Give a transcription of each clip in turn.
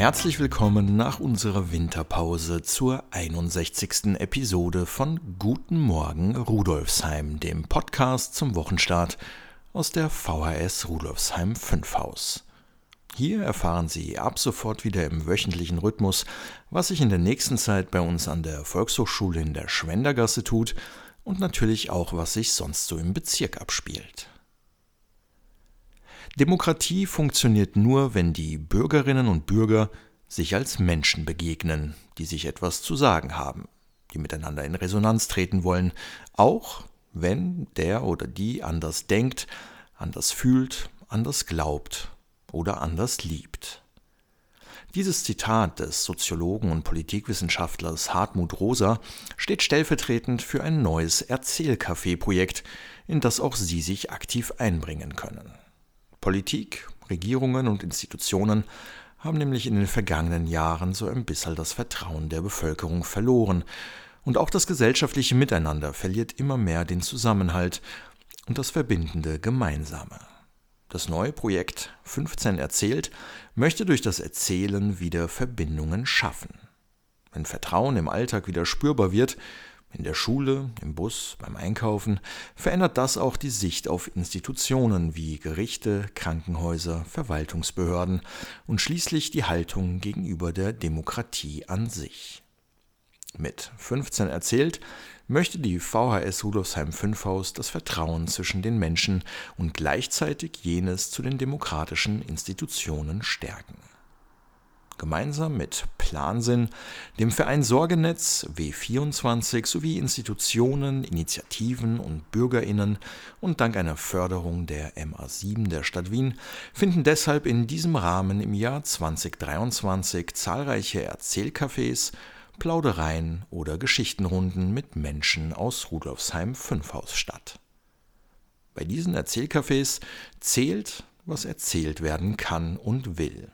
Herzlich willkommen nach unserer Winterpause zur 61. Episode von Guten Morgen Rudolfsheim, dem Podcast zum Wochenstart aus der VHS Rudolfsheim 5 Haus. Hier erfahren Sie ab sofort wieder im wöchentlichen Rhythmus, was sich in der nächsten Zeit bei uns an der Volkshochschule in der Schwendergasse tut und natürlich auch, was sich sonst so im Bezirk abspielt. Demokratie funktioniert nur, wenn die Bürgerinnen und Bürger sich als Menschen begegnen, die sich etwas zu sagen haben, die miteinander in Resonanz treten wollen, auch wenn der oder die anders denkt, anders fühlt, anders glaubt oder anders liebt. Dieses Zitat des Soziologen und Politikwissenschaftlers Hartmut Rosa steht stellvertretend für ein neues Erzählcafé-Projekt, in das auch Sie sich aktiv einbringen können. Politik, Regierungen und Institutionen haben nämlich in den vergangenen Jahren so ein bisschen das Vertrauen der Bevölkerung verloren, und auch das gesellschaftliche Miteinander verliert immer mehr den Zusammenhalt und das verbindende Gemeinsame. Das neue Projekt 15 erzählt möchte durch das Erzählen wieder Verbindungen schaffen. Wenn Vertrauen im Alltag wieder spürbar wird, in der Schule, im Bus, beim Einkaufen verändert das auch die Sicht auf Institutionen wie Gerichte, Krankenhäuser, Verwaltungsbehörden und schließlich die Haltung gegenüber der Demokratie an sich. Mit 15 erzählt möchte die VHS Rudolfsheim 5 Haus das Vertrauen zwischen den Menschen und gleichzeitig jenes zu den demokratischen Institutionen stärken gemeinsam mit Plansinn, dem Verein Sorgenetz, W24 sowie Institutionen, Initiativen und Bürgerinnen und dank einer Förderung der MA7 der Stadt Wien finden deshalb in diesem Rahmen im Jahr 2023 zahlreiche Erzählcafés, Plaudereien oder Geschichtenrunden mit Menschen aus Rudolfsheim 5 Haus statt. Bei diesen Erzählcafés zählt, was erzählt werden kann und will.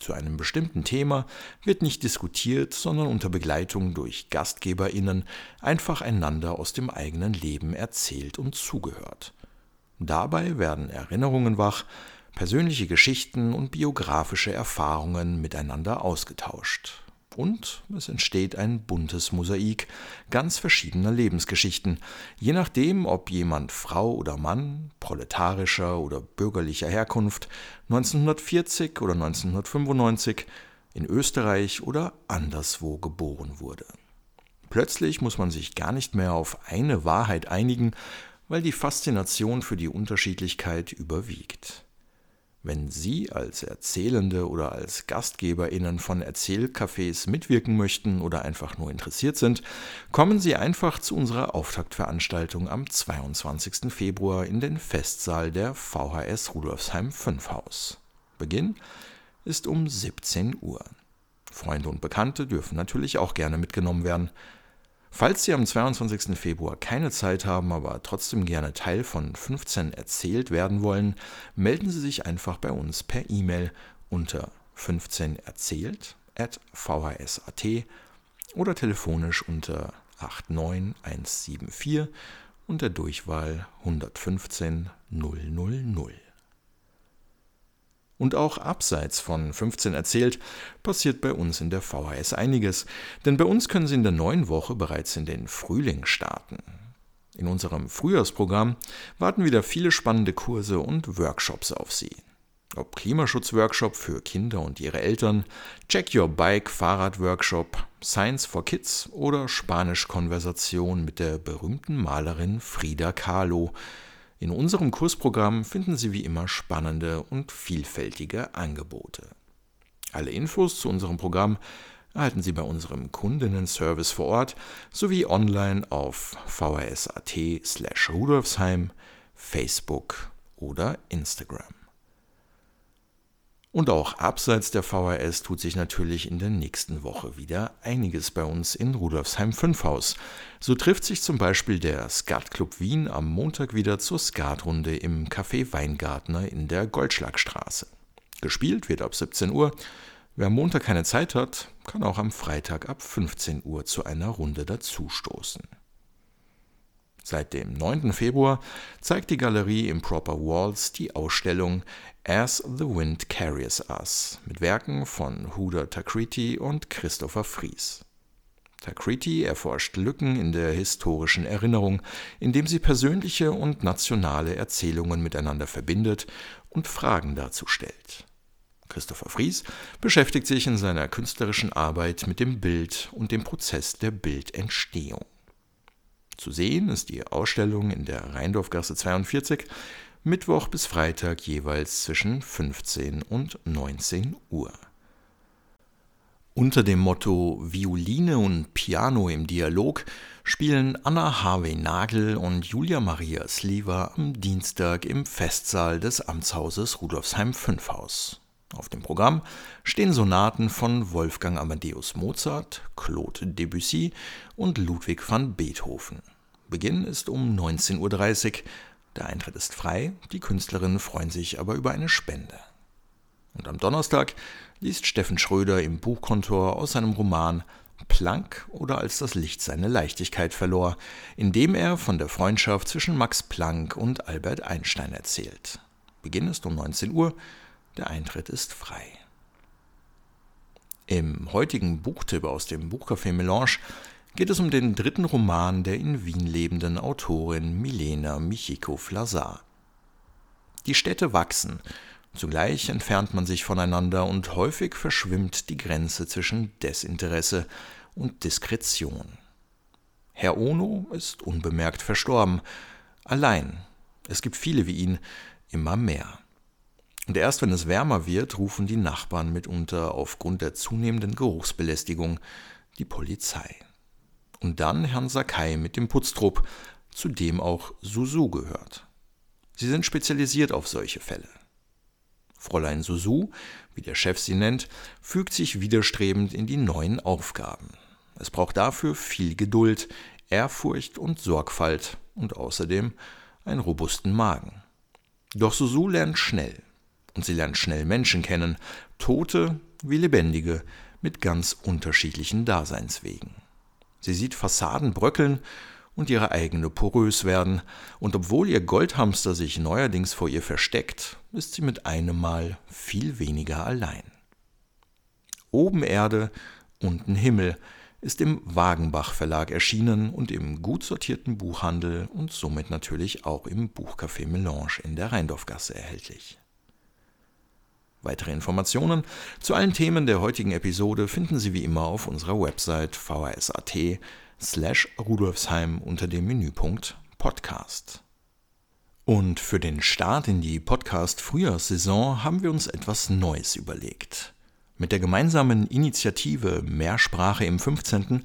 Zu einem bestimmten Thema wird nicht diskutiert, sondern unter Begleitung durch Gastgeberinnen einfach einander aus dem eigenen Leben erzählt und zugehört. Dabei werden Erinnerungen wach, persönliche Geschichten und biografische Erfahrungen miteinander ausgetauscht und es entsteht ein buntes Mosaik ganz verschiedener Lebensgeschichten, je nachdem, ob jemand Frau oder Mann, proletarischer oder bürgerlicher Herkunft, 1940 oder 1995, in Österreich oder anderswo geboren wurde. Plötzlich muss man sich gar nicht mehr auf eine Wahrheit einigen, weil die Faszination für die Unterschiedlichkeit überwiegt. Wenn Sie als Erzählende oder als Gastgeberinnen von Erzählcafés mitwirken möchten oder einfach nur interessiert sind, kommen Sie einfach zu unserer Auftaktveranstaltung am 22. Februar in den Festsaal der VHS Rudolfsheim 5 Haus. Beginn ist um 17 Uhr. Freunde und Bekannte dürfen natürlich auch gerne mitgenommen werden. Falls Sie am 22. Februar keine Zeit haben, aber trotzdem gerne Teil von 15 erzählt werden wollen, melden Sie sich einfach bei uns per E-Mail unter 15 erzählt at vhs.at oder telefonisch unter 89174 und der Durchwahl 115 000. Und auch abseits von 15 erzählt, passiert bei uns in der VHS einiges, denn bei uns können Sie in der neuen Woche bereits in den Frühling starten. In unserem Frühjahrsprogramm warten wieder viele spannende Kurse und Workshops auf Sie. Ob Klimaschutzworkshop für Kinder und ihre Eltern, Check Your Bike Fahrradworkshop, Science for Kids oder Spanisch-Konversation mit der berühmten Malerin Frida Kahlo, in unserem Kursprogramm finden Sie wie immer spannende und vielfältige Angebote. Alle Infos zu unserem Programm erhalten Sie bei unserem Kundinnenservice vor Ort sowie online auf vhs.at slash rudolfsheim, Facebook oder Instagram. Und auch abseits der VHS tut sich natürlich in der nächsten Woche wieder einiges bei uns in Rudolfsheim 5 Haus. So trifft sich zum Beispiel der Skatclub Wien am Montag wieder zur Skatrunde im Café Weingartner in der Goldschlagstraße. Gespielt wird ab 17 Uhr. Wer am Montag keine Zeit hat, kann auch am Freitag ab 15 Uhr zu einer Runde dazustoßen. Seit dem 9. Februar zeigt die Galerie Improper Walls die Ausstellung As the Wind Carries Us mit Werken von Huda Takriti und Christopher Fries. Takriti erforscht Lücken in der historischen Erinnerung, indem sie persönliche und nationale Erzählungen miteinander verbindet und Fragen dazu stellt. Christopher Fries beschäftigt sich in seiner künstlerischen Arbeit mit dem Bild und dem Prozess der Bildentstehung. Zu sehen ist die Ausstellung in der Rheindorfgasse 42 Mittwoch bis Freitag jeweils zwischen 15 und 19 Uhr. Unter dem Motto Violine und Piano im Dialog spielen Anna Harvey Nagel und Julia Maria Sliwa am Dienstag im Festsaal des Amtshauses Rudolfsheim 5 Haus. Auf dem Programm stehen Sonaten von Wolfgang Amadeus Mozart, Claude Debussy und Ludwig van Beethoven. Beginn ist um 19.30 Uhr. Der Eintritt ist frei, die Künstlerinnen freuen sich aber über eine Spende. Und am Donnerstag liest Steffen Schröder im Buchkontor aus seinem Roman Planck oder als das Licht seine Leichtigkeit verlor, in dem er von der Freundschaft zwischen Max Planck und Albert Einstein erzählt. Beginn ist um 19 Uhr, der Eintritt ist frei. Im heutigen Buchtipp aus dem Buchcafé Melange geht es um den dritten Roman der in Wien lebenden Autorin Milena Michiko Flasar. Die Städte wachsen, Zugleich entfernt man sich voneinander und häufig verschwimmt die Grenze zwischen Desinteresse und Diskretion. Herr Ono ist unbemerkt verstorben, allein. Es gibt viele wie ihn, immer mehr. Und erst wenn es wärmer wird, rufen die Nachbarn mitunter aufgrund der zunehmenden Geruchsbelästigung die Polizei. Und dann Herrn Sakai mit dem Putztrupp, zu dem auch Susu gehört. Sie sind spezialisiert auf solche Fälle. Fräulein Susu, wie der Chef sie nennt, fügt sich widerstrebend in die neuen Aufgaben. Es braucht dafür viel Geduld, Ehrfurcht und Sorgfalt und außerdem einen robusten Magen. Doch Susu lernt schnell. Und sie lernt schnell Menschen kennen, Tote wie Lebendige, mit ganz unterschiedlichen Daseinswegen. Sie sieht Fassaden bröckeln und ihre eigene porös werden, und obwohl ihr Goldhamster sich neuerdings vor ihr versteckt, ist sie mit einem Mal viel weniger allein. Oben Erde, unten Himmel ist im Wagenbach Verlag erschienen und im gut sortierten Buchhandel und somit natürlich auch im Buchcafé Melange in der Rheindorfgasse erhältlich. Weitere Informationen zu allen Themen der heutigen Episode finden Sie wie immer auf unserer Website vhs.at slash Rudolfsheim unter dem Menüpunkt Podcast. Und für den Start in die Podcast-Frühjahrssaison haben wir uns etwas Neues überlegt. Mit der gemeinsamen Initiative Mehrsprache im 15.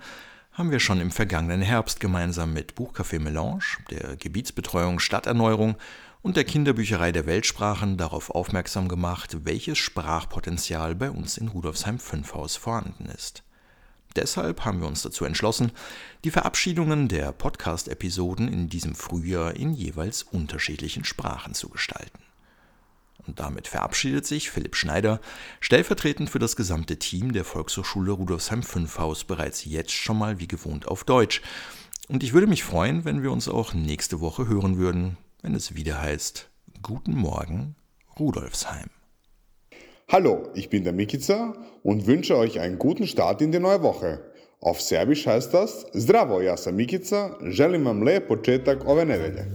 haben wir schon im vergangenen Herbst gemeinsam mit Buchcafé Melange, der Gebietsbetreuung Stadterneuerung und der Kinderbücherei der Weltsprachen darauf aufmerksam gemacht, welches Sprachpotenzial bei uns in Rudolfsheim 5 Haus vorhanden ist. Deshalb haben wir uns dazu entschlossen, die Verabschiedungen der Podcast-Episoden in diesem Frühjahr in jeweils unterschiedlichen Sprachen zu gestalten. Und damit verabschiedet sich Philipp Schneider, stellvertretend für das gesamte Team der Volkshochschule Rudolfsheim 5 Haus bereits jetzt schon mal wie gewohnt auf Deutsch. Und ich würde mich freuen, wenn wir uns auch nächste Woche hören würden, wenn es wieder heißt Guten Morgen, Rudolfsheim. Hallo, ich bin der Mikica und wünsche euch einen guten Start in die neue Woche. Auf Serbisch heißt das Zdravo, ja sam Mikica, želim vam lep početak ove nedelje.